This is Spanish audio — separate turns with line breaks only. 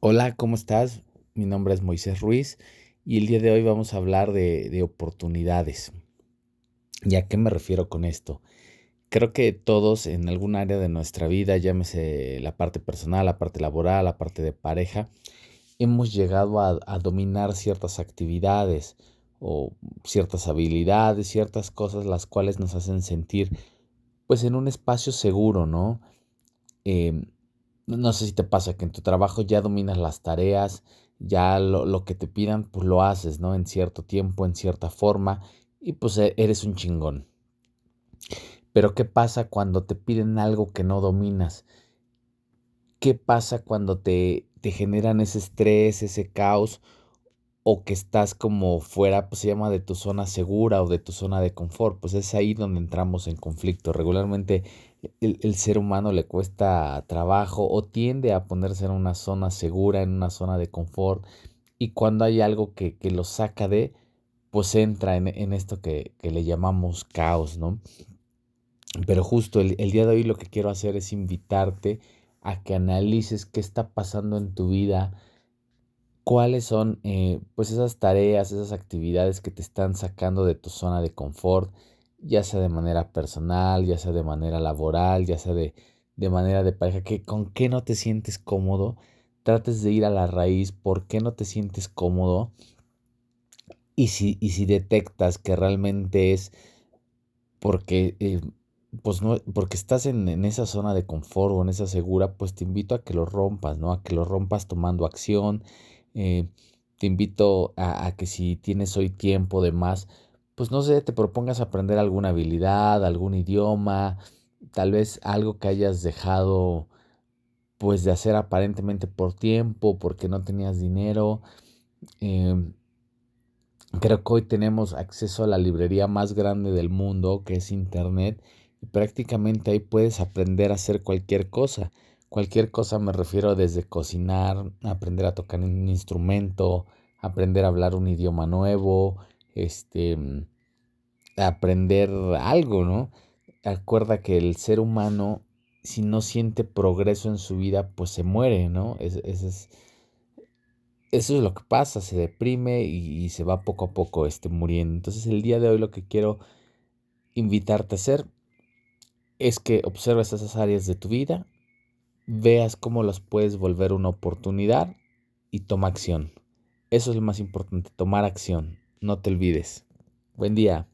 Hola, ¿cómo estás? Mi nombre es Moisés Ruiz y el día de hoy vamos a hablar de, oportunidades. ¿Y a qué me refiero con esto? Creo que todos en algún área de nuestra vida, llámese la parte personal, la parte laboral, la parte de pareja, hemos llegado a, dominar ciertas actividades o ciertas habilidades, ciertas cosas las cuales nos hacen sentir pues en un espacio seguro, ¿no? Em, no sé si te pasa que en tu trabajo ya dominas las tareas, ya lo, que te pidan, pues lo haces, ¿no? En cierto tiempo, en cierta forma, y pues e, eres un chingón. Pero ¿qué pasa cuando te piden algo que no dominas? ¿Qué pasa cuando te, te generan ese estrés, ese caos? O que estás como fuera, pues se llama de tu zona segura o de tu zona de confort, pues es ahí donde entramos en conflicto. Regularmente el, ser humano le cuesta trabajo o tiende a ponerse en una zona segura, en una zona de confort, y cuando hay algo que, lo saca de, pues entra en, esto que, le llamamos caos, ¿no? Pero justo el, el día de hoy lo que quiero hacer es invitarte a que analices qué está pasando en tu vida, cuáles son eh, pues esas tareas, esas actividades que te están sacando de tu zona de confort, ya sea de manera personal, ya sea de manera laboral, ya sea de, manera de pareja, que con qué no te sientes cómodo, trates de ir a la raíz, por qué no te sientes cómodo y si, y si detectas que realmente es porque, eh, pues no, porque estás en, en, esa zona de confort o en esa segura, pues te invito a que lo rompas, ¿no? A que lo rompas tomando acción, eh, te invito a, que si tienes hoy tiempo de más, pues no sé, te propongas aprender alguna habilidad, algún idioma, tal vez algo que hayas dejado pues de hacer aparentemente por tiempo, porque no tenías dinero. Em, creo que hoy tenemos acceso a la librería más grande del mundo, que es Internet, y prácticamente ahí puedes aprender a hacer cualquier cosa. Cualquier cosa me refiero desde cocinar, aprender a tocar un instrumento, aprender a hablar un idioma nuevo, este, mm, aprender algo, ¿no? Acuerda que el ser humano, si no siente progreso en su vida, pues se muere, ¿no? eso es lo que pasa, se deprime y, y, se va poco a poco este, muriendo. Entonces el día de hoy lo que quiero invitarte a hacer es que observes esas áreas de tu vida, veas cómo las puedes volver una oportunidad y toma acción. Eso es lo más importante, tomar acción. No te olvides. Buen día.